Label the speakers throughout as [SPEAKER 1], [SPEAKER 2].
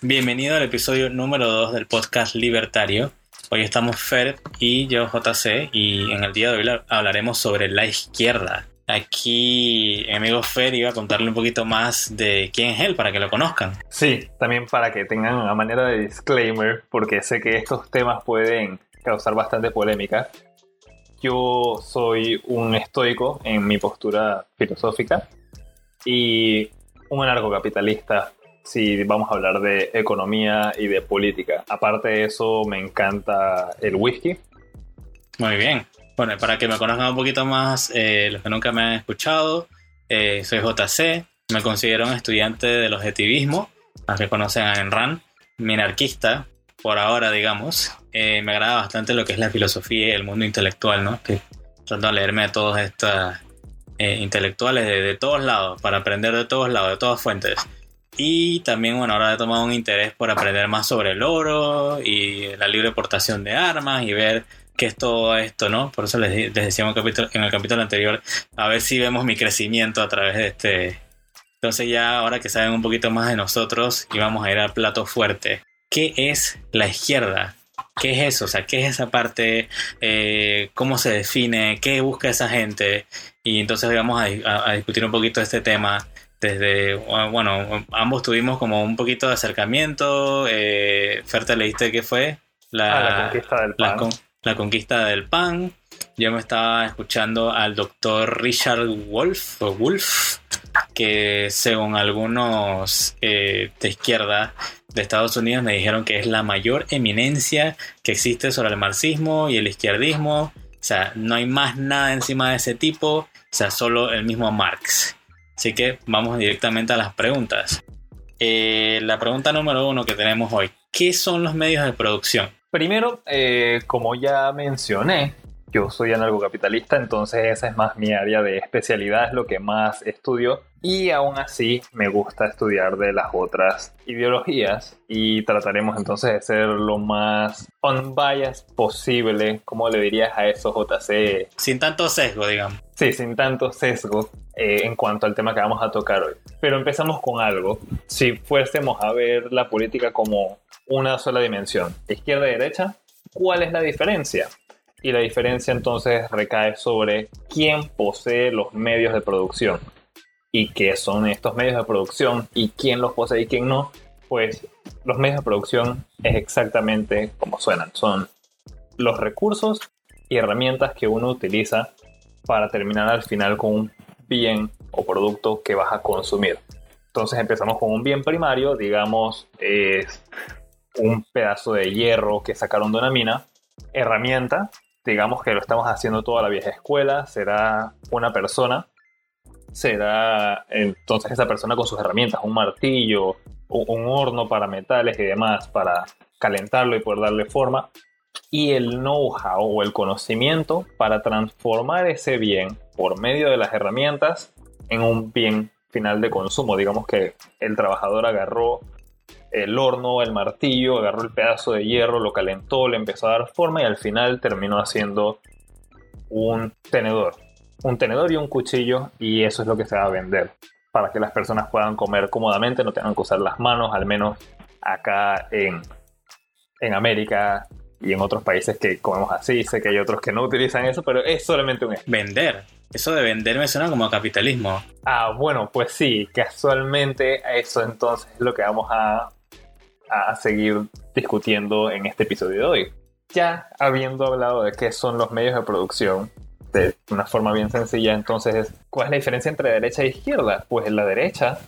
[SPEAKER 1] Bienvenido al episodio número 2 del podcast Libertario. Hoy estamos Fer y yo, JC, y en el día de hoy hablaremos sobre la izquierda. Aquí mi amigo Fer iba a contarle un poquito más de quién es él para que lo conozcan.
[SPEAKER 2] Sí, también para que tengan a manera de disclaimer, porque sé que estos temas pueden causar bastante polémica. Yo soy un estoico en mi postura filosófica y un anarcocapitalista si vamos a hablar de economía y de política. Aparte de eso, me encanta el whisky.
[SPEAKER 1] Muy bien. Bueno, para que me conozcan un poquito más, eh, los que nunca me han escuchado, eh, soy JC, me considero un estudiante del objetivismo, los que conocen a Enran, minarquista, por ahora, digamos. Eh, me agrada bastante lo que es la filosofía y el mundo intelectual, ¿no? Que trato de leerme a todos estos intelectuales de, de, todos lados, para aprender de todos lados, de todas fuentes. Y también, bueno, ahora he tomado un interés por aprender más sobre el oro y la libre portación de armas y ver qué es todo esto, ¿no? Por eso les, decía en capítulo, en el capítulo anterior, a ver si vemos mi crecimiento a través de este... Entonces ya ahora que saben un poquito más de nosotros y vamos a ir al plato fuerte. ¿Qué es la izquierda? ¿Qué es eso? O sea, ¿qué es esa parte? Eh, ¿Cómo se define? ¿Qué busca esa gente? Y entonces vamos a, a discutir un poquito este tema desde, bueno, ambos tuvimos como un poquito de acercamiento. Eh, Fer, ¿te leíste qué fue?
[SPEAKER 2] La, ah, la conquista del pan.
[SPEAKER 1] La, conquista del pan. Yo me estaba escuchando al doctor Richard Wolf, o Wolf, que según algunos eh, de izquierda de Estados Unidos me dijeron que es la mayor eminencia que existe sobre el marxismo y el izquierdismo. O sea, no hay más nada encima de ese tipo, o sea, solo el mismo Marx. Así que vamos directamente a las preguntas. Eh, la pregunta número uno que tenemos hoy, ¿qué son los medios de producción?
[SPEAKER 2] Primero, eh, como ya mencioné, yo soy anarcocapitalista, entonces esa es más mi área de especialidad, es lo que más estudio. Y aún así me gusta estudiar de las otras ideologías y trataremos entonces de ser lo más unbiased posible, como le dirías a eso JC.
[SPEAKER 1] Sin tanto sesgo, digamos.
[SPEAKER 2] Sí, sin tanto sesgo eh, en cuanto al tema que vamos a tocar hoy. Pero empezamos con algo. Si fuésemos a ver la política como una sola dimensión, izquierda y derecha, ¿cuál es la diferencia? Y la diferencia entonces recae sobre quién posee los medios de producción y qué son estos medios de producción y quién los posee y quién no. Pues los medios de producción es exactamente como suenan, son los recursos y herramientas que uno utiliza para terminar al final con un bien o producto que vas a consumir. Entonces empezamos con un bien primario, digamos, es un pedazo de hierro que sacaron de una mina, herramienta digamos que lo estamos haciendo toda la vieja escuela, será una persona, será entonces esa persona con sus herramientas, un martillo, un horno para metales y demás, para calentarlo y poder darle forma, y el know-how o el conocimiento para transformar ese bien por medio de las herramientas en un bien final de consumo. Digamos que el trabajador agarró el horno, el martillo, agarró el pedazo de hierro, lo calentó, le empezó a dar forma y al final terminó haciendo un tenedor. Un tenedor y un cuchillo y eso es lo que se va a vender para que las personas puedan comer cómodamente, no tengan que usar las manos, al menos acá en, en América y en otros países que comemos así. Sé que hay otros que no utilizan eso, pero es solamente un
[SPEAKER 1] Vender. Eso de vender me suena como capitalismo.
[SPEAKER 2] Ah, bueno, pues sí, casualmente eso entonces es lo que vamos a a seguir discutiendo en este episodio de hoy. Ya habiendo hablado de qué son los medios de producción, de una forma bien sencilla, entonces, ¿cuál es la diferencia entre derecha e izquierda? Pues la derecha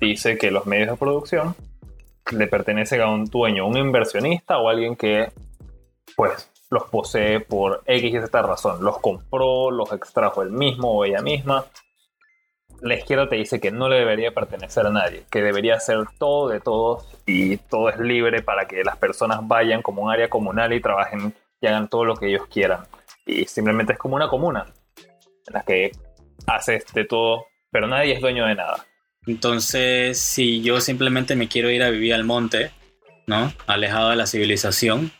[SPEAKER 2] dice que los medios de producción le pertenecen a un dueño, un inversionista o alguien que, pues, los posee por X y Z razón. Los compró, los extrajo él mismo o ella misma la izquierda te dice que no le debería pertenecer a nadie, que debería ser todo de todos y todo es libre para que las personas vayan como un área comunal y trabajen y hagan todo lo que ellos quieran. Y simplemente es como una comuna en la que haces de todo, pero nadie es dueño de nada.
[SPEAKER 1] Entonces, si yo simplemente me quiero ir a vivir al monte, ¿no? Alejado de la civilización,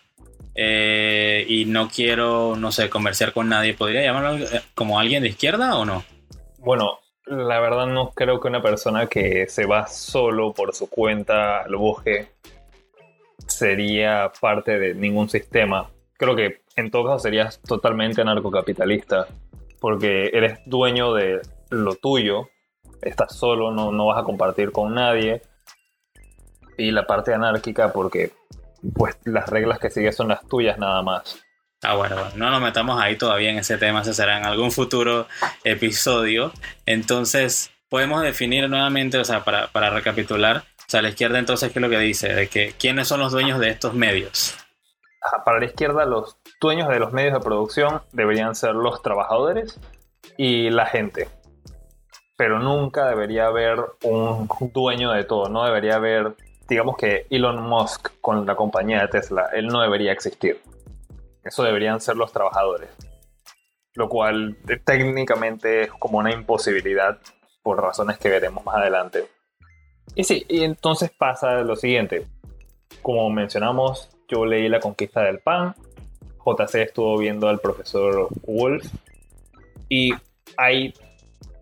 [SPEAKER 1] eh, y no quiero, no sé, comerciar con nadie, ¿podría llamarlo como alguien de izquierda o no?
[SPEAKER 2] Bueno, la verdad no creo que una persona que se va solo por su cuenta al bosque sería parte de ningún sistema. Creo que en todo caso serías totalmente anarcocapitalista, porque eres dueño de lo tuyo, estás solo, no, no vas a compartir con nadie. Y la parte anárquica, porque pues las reglas que sigues son las tuyas nada más.
[SPEAKER 1] Ah, bueno, bueno, no nos metamos ahí todavía en ese tema, se será en algún futuro episodio. Entonces, podemos definir nuevamente, o sea, para, para recapitular, o sea, la izquierda entonces, ¿qué es lo que dice? De que, ¿quiénes son los dueños de estos medios?
[SPEAKER 2] Para la izquierda, los dueños de los medios de producción deberían ser los trabajadores y la gente. Pero nunca debería haber un dueño de todo, no debería haber, digamos que Elon Musk con la compañía de Tesla, él no debería existir eso deberían ser los trabajadores. Lo cual eh, técnicamente es como una imposibilidad por razones que veremos más adelante. Y sí, y entonces pasa lo siguiente. Como mencionamos, yo leí La Conquista del Pan, JC estuvo viendo al profesor Wolf, y hay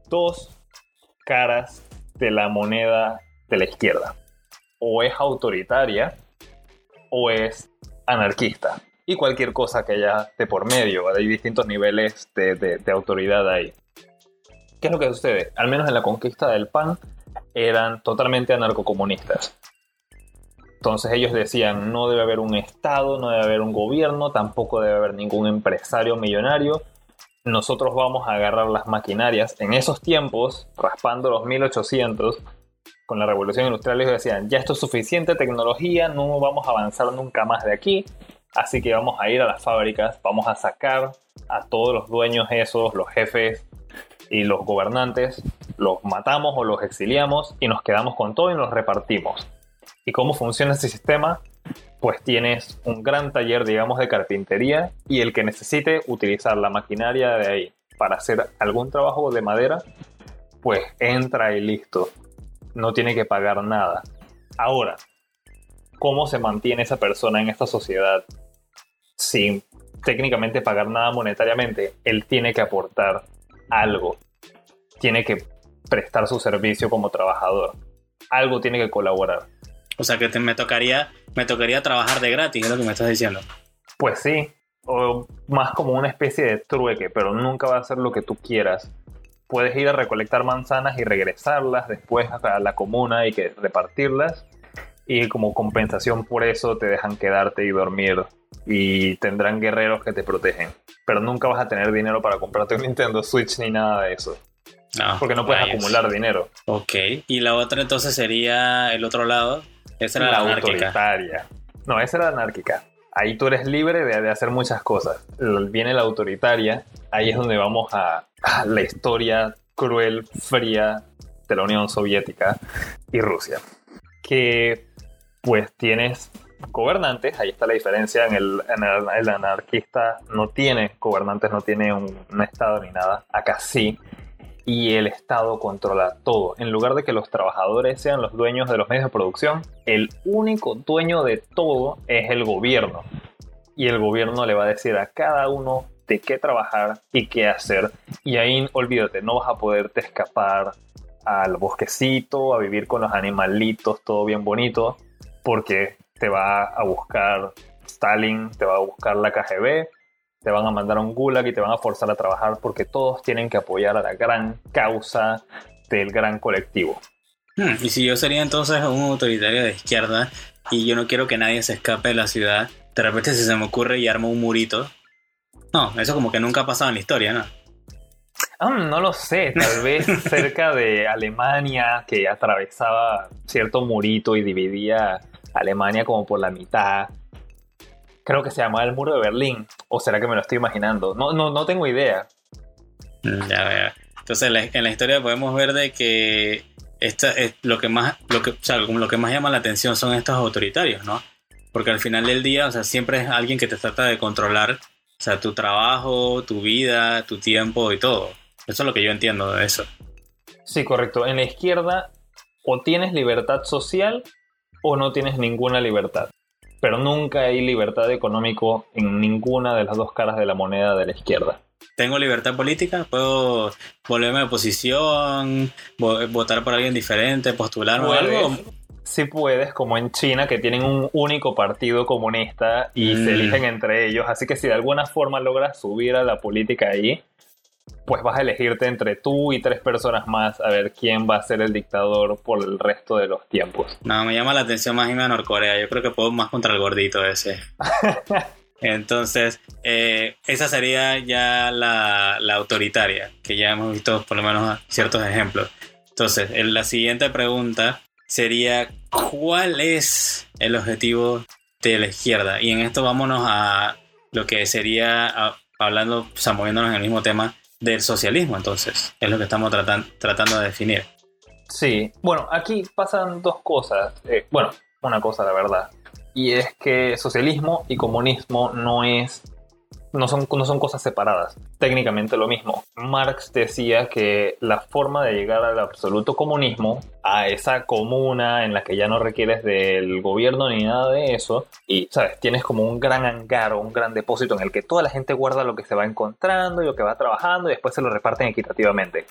[SPEAKER 2] dos caras de la moneda de la izquierda. O es autoritaria o es anarquista y cualquier cosa que haya de por medio. Hay distintos niveles de, autoridad ahí. ¿Qué es lo que sucede? Al menos en la conquista del pan eran totalmente anarcocomunistas. Entonces ellos decían, no debe haber un Estado, no debe haber un gobierno, tampoco debe haber ningún empresario millonario. Nosotros vamos a agarrar las maquinarias. En esos tiempos, raspando los 1800, con la revolución industrial, ellos decían, ya esto es suficiente tecnología, no vamos a avanzar nunca más de aquí. Así que vamos a ir a las fábricas, vamos a sacar a todos los dueños esos, los jefes y los gobernantes, los matamos o los exiliamos y nos quedamos con todo y nos repartimos. ¿Y cómo funciona ese sistema? Pues tienes un gran taller, digamos, de carpintería y el que necesite utilizar la maquinaria de ahí para hacer algún trabajo de madera, pues entra y listo. No tiene que pagar nada. Ahora, cómo se mantiene esa persona en esta sociedad sin técnicamente pagar nada monetariamente, él tiene que aportar algo, tiene que prestar su servicio como trabajador, algo tiene que colaborar.
[SPEAKER 1] O sea que me tocaría me tocaría trabajar de gratis, es lo que me estás diciendo.
[SPEAKER 2] Pues sí, o más como una especie de trueque, pero nunca va a ser lo que tú quieras. Puedes ir a recolectar manzanas y regresarlas después a la comuna y que repartirlas y como compensación por eso te dejan quedarte y dormir y tendrán guerreros que te protegen. Pero nunca vas a tener dinero para comprarte un Nintendo Switch ni nada de eso. porque no puedes acumular dinero.
[SPEAKER 1] Ok. Y la otra entonces sería el otro lado. Esa era la, autoritaria.
[SPEAKER 2] No, esa era la anárquica. Ahí tú eres libre de, hacer muchas cosas. Viene la autoritaria. Ahí es donde vamos a la historia cruel, fría de la Unión Soviética y Rusia. Que pues tienes gobernantes, ahí está la diferencia, en el, anarquista no tiene gobernantes, no tiene un, Estado ni nada, acá sí, y el Estado controla todo. En lugar de que los trabajadores sean los dueños de los medios de producción, el único dueño de todo es el gobierno. Y el gobierno le va a decir a cada uno de qué trabajar y qué hacer. Y ahí, olvídate, no vas a poderte escapar al bosquecito, a vivir con los animalitos, todo bien bonito porque te va a buscar Stalin, te va a buscar la KGB, te van a mandar a un gulag y te van a forzar a trabajar porque todos tienen que apoyar a la gran causa del gran colectivo.
[SPEAKER 1] Hmm, y si yo sería entonces un autoritario de izquierda y yo no quiero que nadie se escape de la ciudad, de repente si se me ocurre y armo un murito. No, eso como que nunca ha pasado en la historia, ¿no?
[SPEAKER 2] Ah, no lo sé, tal vez cerca de Alemania que atravesaba cierto murito y dividía Alemania como por la mitad. Creo que se llamaba el muro de Berlín. ¿O será que me lo estoy imaginando? No, no, no tengo idea.
[SPEAKER 1] Mm, ya veo. Entonces en la historia podemos ver de que esta es lo que más lo que, lo que más llama la atención son estos autoritarios, ¿no? Porque al final del día, o sea, siempre es alguien que te trata de controlar, o sea, tu trabajo, tu vida, tu tiempo y todo. Eso es lo que yo entiendo de eso.
[SPEAKER 2] Sí, correcto. En la izquierda o tienes libertad social o no tienes ninguna libertad. Pero nunca hay libertad económico en ninguna de las dos caras de la moneda de la izquierda.
[SPEAKER 1] tengo libertad política, puedo volverme de oposición, votar por alguien diferente, postularme o algo.
[SPEAKER 2] Sí puedes, como en China, que tienen un único partido comunista y se mm. eligen entre ellos. Así que si de alguna forma logras subir a la política ahí, pues vas a elegirte entre tú y tres personas más a ver quién va a ser el dictador por el resto de los tiempos.
[SPEAKER 1] No, me llama la atención más irme a Norcorea. Yo creo que puedo más contra el gordito ese. Entonces, eh, esa sería ya la, autoritaria, que ya hemos visto por lo menos ciertos ejemplos. Entonces, la siguiente pregunta sería, ¿cuál es el objetivo de la izquierda? Y en esto vámonos a lo que sería, hablando, o sea, moviéndonos en el mismo tema, del socialismo, entonces, es lo que estamos tratando de definir.
[SPEAKER 2] Sí, bueno, aquí pasan dos cosas. Eh, bueno, una cosa, la verdad. Y es que socialismo y comunismo no es no son, no son cosas separadas, técnicamente lo mismo. Marx decía que la forma de llegar al absoluto comunismo, a esa comuna en la que ya no requieres del gobierno ni nada de eso, y sabes, tienes como un gran hangar o un gran depósito en el que toda la gente guarda lo que se va encontrando y lo que va trabajando y después se lo reparten equitativamente.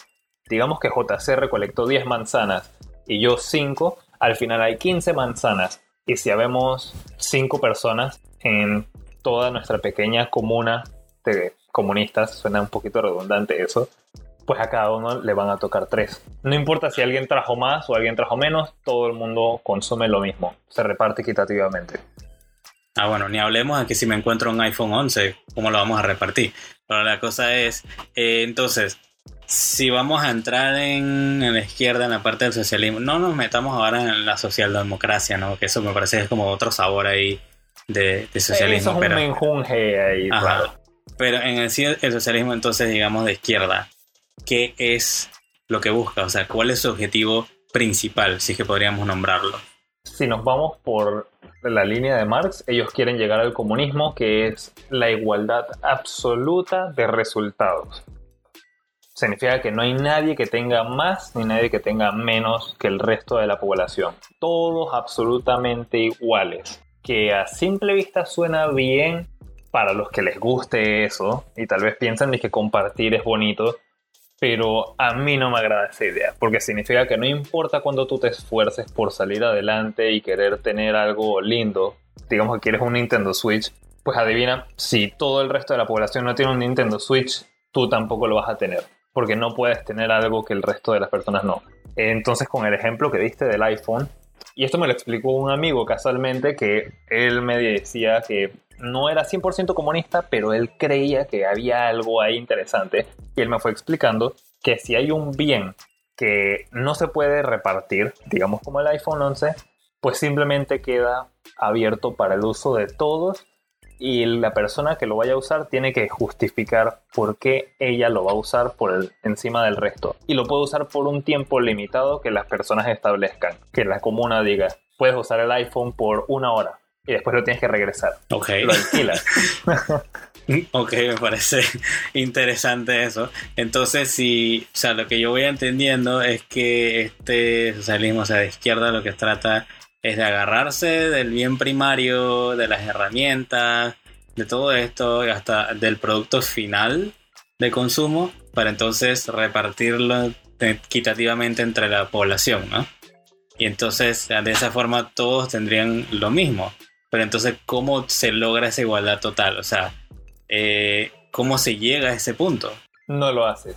[SPEAKER 2] Digamos que JC recolectó 10 manzanas y yo 5, al final hay 15 manzanas. Y si habemos 5 personas en toda nuestra pequeña comuna de comunistas, suena un poquito redundante eso, pues a cada uno le van a tocar tres. No importa si alguien trajo más o alguien trajo menos, todo el mundo consume lo mismo, se reparte equitativamente.
[SPEAKER 1] Ah, bueno, ni hablemos de si me encuentro un iPhone 11, ¿cómo lo vamos a repartir? Pero la cosa es, eh, entonces, si vamos a entrar en, la izquierda, en la parte del socialismo, no nos metamos ahora en la socialdemocracia, ¿no? Que eso me parece es como otro sabor ahí de, socialismo.
[SPEAKER 2] Eso es un menjunje ahí, claro.
[SPEAKER 1] Pero en el, el socialismo, entonces, digamos, de izquierda, ¿qué es lo que busca? O sea, ¿cuál es su objetivo principal, si es que podríamos nombrarlo?
[SPEAKER 2] Si nos vamos por la línea de Marx, ellos quieren llegar al comunismo, que es la igualdad absoluta de resultados. Significa que no hay nadie que tenga más ni nadie que tenga menos que el resto de la población. Todos absolutamente iguales que a simple vista suena bien para los que les guste eso y tal vez piensan de que compartir es bonito, pero a mí no me agrada esa idea, porque significa que no importa cuando tú te esfuerces por salir adelante y querer tener algo lindo, digamos que quieres un Nintendo Switch, pues adivina, si todo el resto de la población no tiene un Nintendo Switch, tú tampoco lo vas a tener, porque no puedes tener algo que el resto de las personas no. Entonces, con el ejemplo que diste del iPhone, y esto me lo explicó un amigo casualmente que él me decía que no era 100% comunista, pero él creía que había algo ahí interesante. Y él me fue explicando que si hay un bien que no se puede repartir, digamos como el iPhone 11, pues simplemente queda abierto para el uso de todos y la persona que lo vaya a usar tiene que justificar por qué ella lo va a usar por encima del resto. Y lo puede usar por un tiempo limitado que las personas establezcan. Que la comuna diga, puedes usar el iPhone por una hora y después lo tienes que regresar.
[SPEAKER 1] Ok.
[SPEAKER 2] Lo alquilas.
[SPEAKER 1] ok, me parece interesante eso. Entonces, si, o sea, lo que yo voy entendiendo es que este socialismo, o sea, de izquierda, lo que trata es de agarrarse del bien primario, de las herramientas, de todo esto, hasta del producto final de consumo, para entonces repartirlo equitativamente entre la población, ¿no? Y entonces, de esa forma, todos tendrían lo mismo. Pero entonces, ¿cómo se logra esa igualdad total? O sea, eh, ¿cómo se llega a ese punto?
[SPEAKER 2] No lo haces.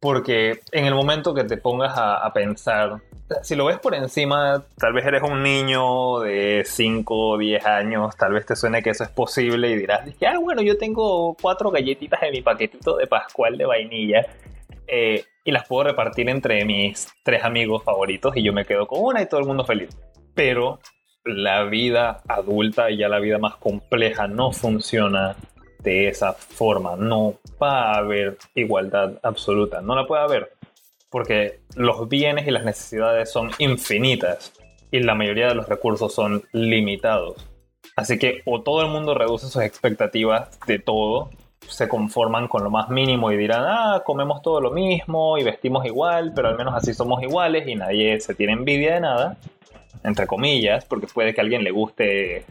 [SPEAKER 2] Porque en el momento que te pongas a pensar si lo ves por encima, tal vez eres un niño de 5 o 10 años, tal vez te suene que eso es posible y dirás, ah, bueno, yo tengo cuatro galletitas en mi paquetito de Pascual de vainilla eh, y las puedo repartir entre mis tres amigos favoritos y yo me quedo con una y todo el mundo feliz. Pero la vida adulta y ya la vida más compleja no funciona de esa forma. No va a haber igualdad absoluta, no la puede haber porque los bienes y las necesidades son infinitas y la mayoría de los recursos son limitados. Así que o todo el mundo reduce sus expectativas de todo, se conforman con lo más mínimo y dirán, ah, comemos todo lo mismo y vestimos igual, pero al menos así somos iguales y nadie se tiene envidia de nada, entre comillas, porque puede que a alguien le guste,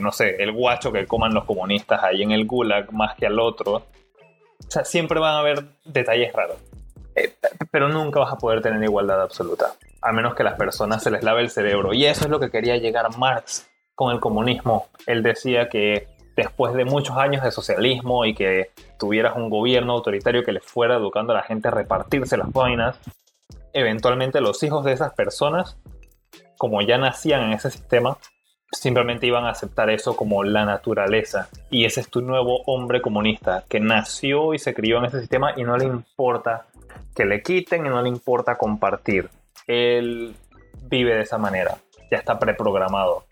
[SPEAKER 2] no sé, el guacho que coman los comunistas ahí en el gulag más que al otro, O sea, siempre van a haber detalles raros. Eh, pero nunca vas a poder tener igualdad absoluta, a menos que las personas se les lave el cerebro. Y eso es lo que quería llegar Marx con el comunismo. Él decía que después de muchos años de socialismo y que tuvieras un gobierno autoritario que le fuera educando a la gente a repartirse las vainas, eventualmente los hijos de esas personas, como ya nacían en ese sistema, simplemente iban a aceptar eso como la naturaleza. Y ese es tu nuevo hombre comunista, que nació y se crió en ese sistema y no le importa que le quiten y no le importa compartir. Él vive de esa manera, ya está preprogramado,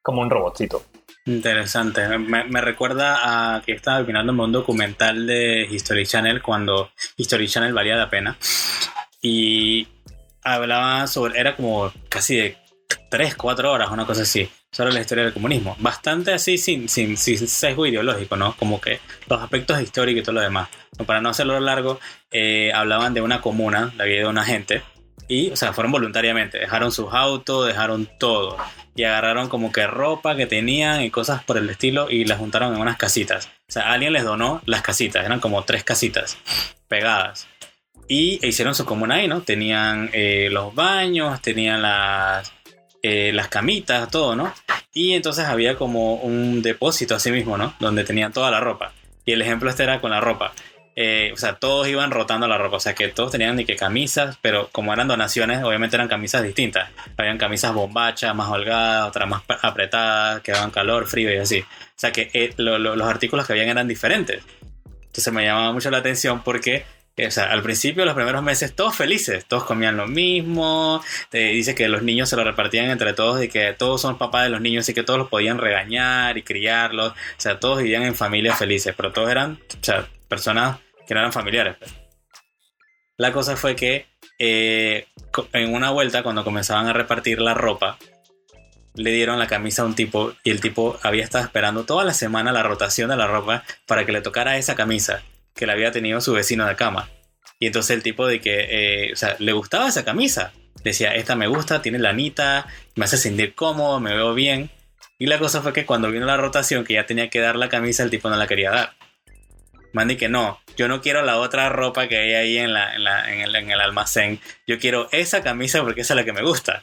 [SPEAKER 2] como un robotcito.
[SPEAKER 1] Interesante. Me, recuerda a que estaba opinando un documental de History Channel cuando History Channel valía la pena. Y hablaba sobre, era como casi de 3, 4 horas, una cosa así, sobre la historia del comunismo. Bastante así, sin, sin, sesgo ideológico, ¿no? Como que los aspectos históricos y todo lo demás. Para no hacerlo largo, eh, hablaban de una comuna, la vida de una gente, y, o sea, fueron voluntariamente, dejaron sus autos, dejaron todo, y agarraron como que ropa que tenían y cosas por el estilo, y las juntaron en unas casitas. O sea, alguien les donó las casitas, eran como tres casitas pegadas. Y hicieron su comuna ahí, ¿no? Tenían eh, los baños, tenían las, eh, las camitas, todo, ¿no? Y entonces había como un depósito así mismo, ¿no? Donde tenían toda la ropa. Y el ejemplo este era con la ropa. Eh, o sea, todos iban rotando la ropa, o sea que todos tenían ni que camisas, pero como eran donaciones, obviamente eran camisas distintas. Habían camisas bombachas, más holgadas, otras más apretadas, que daban calor, frío y así. O sea que eh, los artículos que habían eran diferentes. Entonces me llamaba mucho la atención porque o sea, al principio, los primeros meses, todos felices, todos comían lo mismo. Dice que los niños se lo repartían entre todos y que todos son papás de los niños y que todos los podían regañar y criarlos. O sea, todos vivían en familias felices, pero todos eran o sea, personas que no eran familiares. Pues. La cosa fue que eh, en una vuelta, cuando comenzaban a repartir la ropa, le dieron la camisa a un tipo y el tipo había estado esperando toda la semana la rotación de la ropa para que le tocara esa camisa que la había tenido su vecino de cama. Y entonces el tipo de que, eh, o sea, le gustaba esa camisa. Decía, esta me gusta, tiene lanita, me hace sentir cómodo, me veo bien. Y la cosa fue que cuando vino la rotación, que ya tenía que dar la camisa, el tipo no la quería dar. Mandy que no, yo no quiero la otra ropa que hay ahí en, la, en, el, en el almacén. Yo quiero esa camisa porque esa es la que me gusta.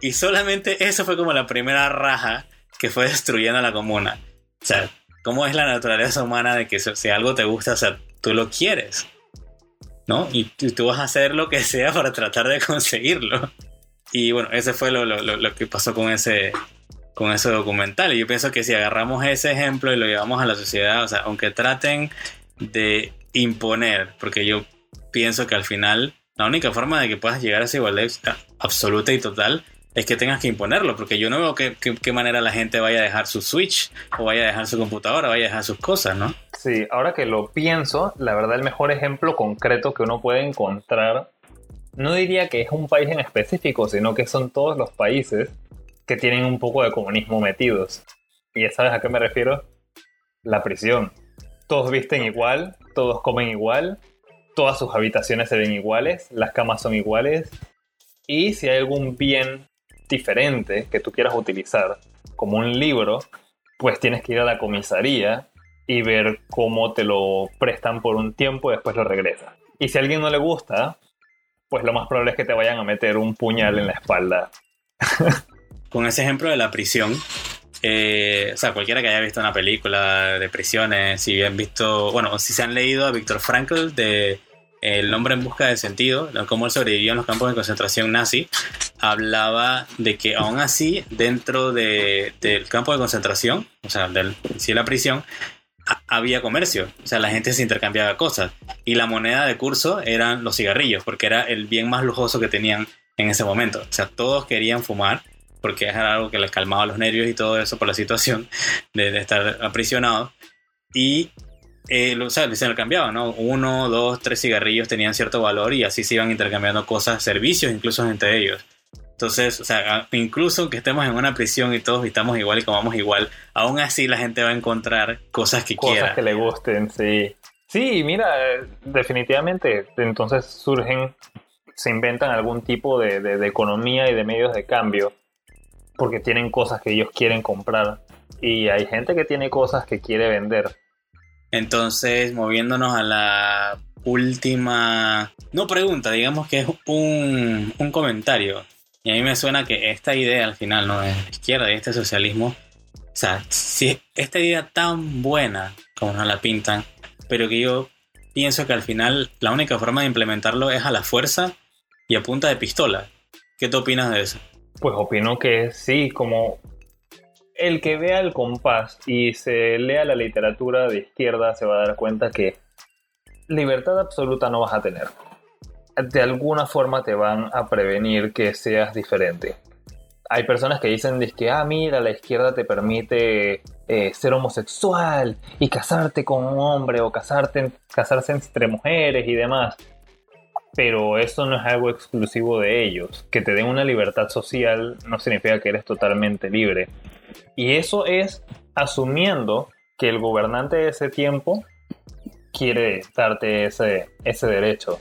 [SPEAKER 1] Y solamente eso fue como la primera raja que fue destruyendo la comuna. O sea, cómo es la naturaleza humana de que si algo te gusta, o sea, tú lo quieres, ¿no? Y tú vas a hacer lo que sea para tratar de conseguirlo. Y bueno, ese fue lo, lo, que pasó con ese, con ese documental. Y yo pienso que si agarramos ese ejemplo y lo llevamos a la sociedad, o sea, aunque traten de imponer, porque yo pienso que al final la única forma de que puedas llegar a esa igualdad absoluta y total es que tengas que imponerlo, porque yo no veo qué, qué, manera la gente vaya a dejar su Switch o vaya a dejar su computadora, vaya a dejar sus cosas, ¿no?
[SPEAKER 2] Sí, ahora que lo pienso, la verdad el mejor ejemplo concreto que uno puede encontrar, no diría que es un país en específico, sino que son todos los países que tienen un poco de comunismo metidos. ¿Y ya sabes a qué me refiero? La prisión. Todos visten igual, todos comen igual, todas sus habitaciones se ven iguales, las camas son iguales, y si hay algún bien diferente que tú quieras utilizar, como un libro, pues tienes que ir a la comisaría y ver cómo te lo prestan por un tiempo y después lo regresas. Y si a alguien no le gusta, pues lo más probable es que te vayan a meter un puñal en la espalda.
[SPEAKER 1] Con ese ejemplo de la prisión, eh, o sea, cualquiera que haya visto una película de prisiones, si han visto, bueno, si se han leído a Víctor Frankl de el hombre en busca de sentido, cómo él sobrevivió en los campos de concentración nazi, hablaba de que aún así, dentro del campo de concentración, o sea, del, la prisión, había comercio, o sea, la gente se intercambiaba cosas y la moneda de curso eran los cigarrillos, porque era el bien más lujoso que tenían en ese momento. O sea, todos querían fumar porque era algo que les calmaba los nervios y todo eso por la situación de, de estar aprisionados. Y eh, o sea, se intercambiaban, ¿no? Uno, dos, tres cigarrillos tenían cierto valor y así se iban intercambiando cosas, servicios incluso entre ellos. Entonces, o sea, incluso aunque estemos en una prisión y todos vistamos igual y comamos igual, aún así la gente va a encontrar cosas que quiera.
[SPEAKER 2] Cosas que le gusten, sí. Sí, mira, definitivamente, entonces surgen, se inventan algún tipo de, de economía y de medios de cambio porque tienen cosas que ellos quieren comprar y hay gente que tiene cosas que quiere vender
[SPEAKER 1] Entonces, moviéndonos a la última, no pregunta, digamos que es un, un comentario. Y a mí me suena que esta idea al final, ¿no? De izquierda y este socialismo, o sea, si esta idea tan buena como nos la pintan, pero que yo pienso que al final la única forma de implementarlo es a la fuerza y a punta de pistola. ¿Qué te opinas de eso?
[SPEAKER 2] Pues opino que sí, como el que vea el compás y se lea la literatura de izquierda se va a dar cuenta que libertad absoluta no vas a tener. De alguna forma te van a prevenir que seas diferente. Hay personas que dicen que, ah, mira, la izquierda te permite eh, ser homosexual y casarte con un hombre o casarte, casarse entre mujeres y demás. Pero eso no es algo exclusivo de ellos. Que te den una libertad social no significa que eres totalmente libre. Y eso es asumiendo que el gobernante de ese tiempo quiere darte ese, ese derecho.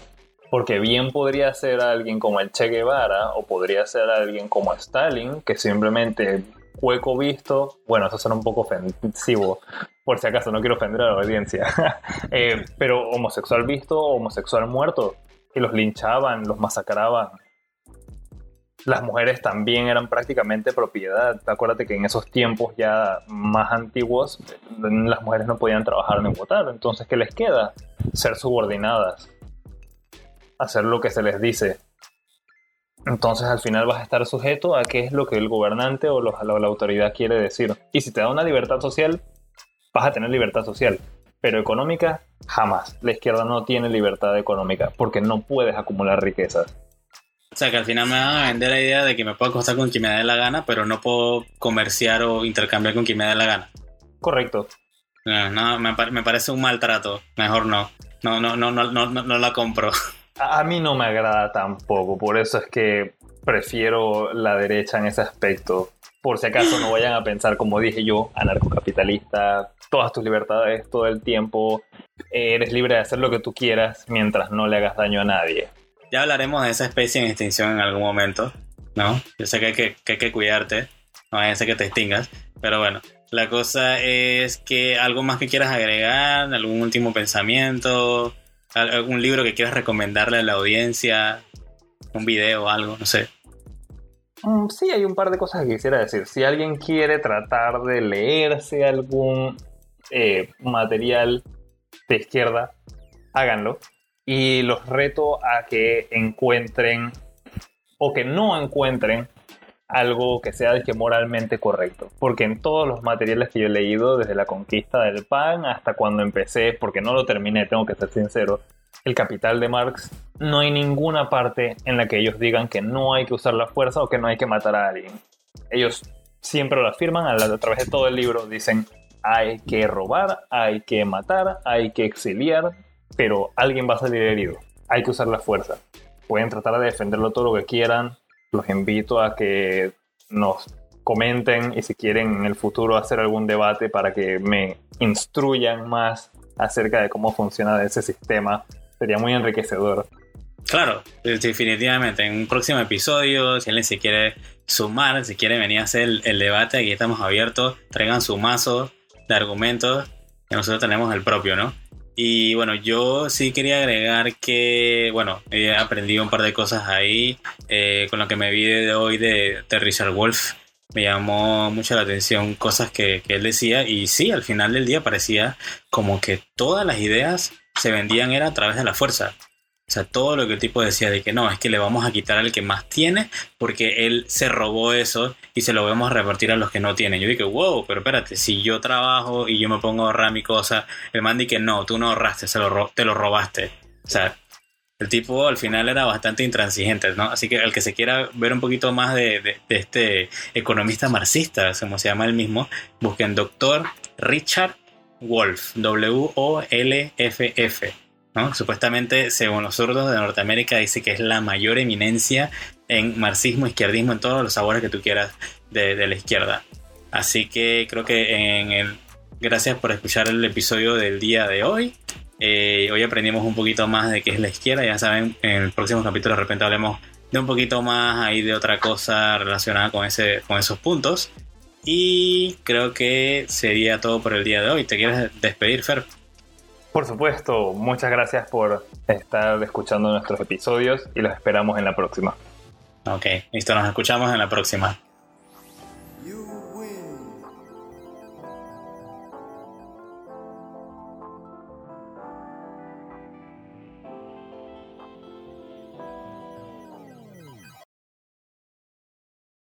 [SPEAKER 2] Porque bien podría ser alguien como el Che Guevara o podría ser alguien como Stalin, que simplemente hueco visto, bueno, eso suena un poco ofensivo, por si acaso, no quiero ofender a la audiencia, eh, pero homosexual visto, homosexual muerto, que los linchaban, los masacraban. Las mujeres también eran prácticamente propiedad. Acuérdate que en esos tiempos ya más antiguos las mujeres no podían trabajar ni votar. Entonces, ¿qué les queda? Ser subordinadas. Hacer lo que se les dice. Entonces al final vas a estar sujeto a qué es lo que el gobernante o, la autoridad quiere decir. Y si te da una libertad social, vas a tener libertad social. Pero económica, jamás. La izquierda no tiene libertad económica porque no puedes acumular riquezas.
[SPEAKER 1] O sea, que al final me van a vender la idea de que me puedo acostar con quien me dé la gana, pero no puedo comerciar o intercambiar con quien me dé la gana.
[SPEAKER 2] Correcto.
[SPEAKER 1] No, me, me, parece un maltrato. Mejor no. No, no, no, no, no, no la compro.
[SPEAKER 2] A mí no me agrada tampoco, por eso es que prefiero la derecha en ese aspecto. Por si acaso no vayan a pensar, como dije yo, anarcocapitalista, todas tus libertades todo el tiempo, eres libre de hacer lo que tú quieras mientras no le hagas daño a nadie.
[SPEAKER 1] Ya hablaremos de esa especie en extinción en algún momento, ¿no? Yo sé que hay que, que, hay que cuidarte, no ser que te extingas, pero bueno, la cosa es que algo más que quieras agregar, algún último pensamiento, algún libro que quieras recomendarle a la audiencia, un video o algo, no sé.
[SPEAKER 2] Mm, sí, hay un par de cosas que quisiera decir. Si alguien quiere tratar de leerse algún eh, material de izquierda, háganlo. Y los reto a que encuentren o que no encuentren algo que sea que moralmente correcto. Porque en todos los materiales que yo he leído, desde la conquista del pan hasta cuando empecé, porque no lo terminé, tengo que ser sincero, el capital de Marx, no hay ninguna parte en la que ellos digan que no hay que usar la fuerza o que no hay que matar a alguien. Ellos siempre lo afirman a, través de todo el libro, dicen hay que robar, hay que matar, hay que exiliar, pero alguien va a salir herido. Hay que usar la fuerza. Pueden tratar de defenderlo todo lo que quieran, los invito a que nos comenten y si quieren en el futuro hacer algún debate para que me instruyan más acerca de cómo funciona ese sistema. Sería muy enriquecedor.
[SPEAKER 1] Claro, definitivamente. En un próximo episodio, si alguien se quiere sumar, si quiere venir a hacer el, debate, aquí estamos abiertos. Traigan su mazo de argumentos que nosotros tenemos el propio, ¿no? Y bueno, yo sí quería agregar que, bueno, he aprendido un par de cosas ahí eh, con lo que me vi de hoy de, Richard Wolf. Me llamó mucho la atención cosas que, que, él decía y sí, al final del día parecía como que todas las ideas se vendían era a través de la fuerza. O sea, todo lo que el tipo decía de que no, es que le vamos a quitar al que más tiene porque él se robó eso y se lo vamos a repartir a los que no tienen. Yo dije, wow, pero espérate, si yo trabajo y yo me pongo a ahorrar mi cosa, el man que no, tú no ahorraste, se lo te lo robaste. O sea, el tipo al final era bastante intransigente, ¿no? Así que el que se quiera ver un poquito más de, este economista marxista, como se llama él mismo, busquen doctor Richard Wolf, W-O-L-F-F. Supuestamente, según los zurdos de Norteamérica, dice que es la mayor eminencia en marxismo, izquierdismo, en todos los sabores que tú quieras de, la izquierda. Así que creo que en el, gracias por escuchar el episodio del día de hoy. Eh, hoy aprendimos un poquito más de qué es la izquierda. Ya saben, en el próximo capítulo de repente hablemos de un poquito más ahí de otra cosa relacionada con, ese, con esos puntos. Y creo que sería todo por el día de hoy. ¿Te quieres despedir, Fer?
[SPEAKER 2] Por supuesto, muchas gracias por estar escuchando nuestros episodios y los esperamos en la próxima.
[SPEAKER 1] Ok, listo, nos escuchamos en la próxima.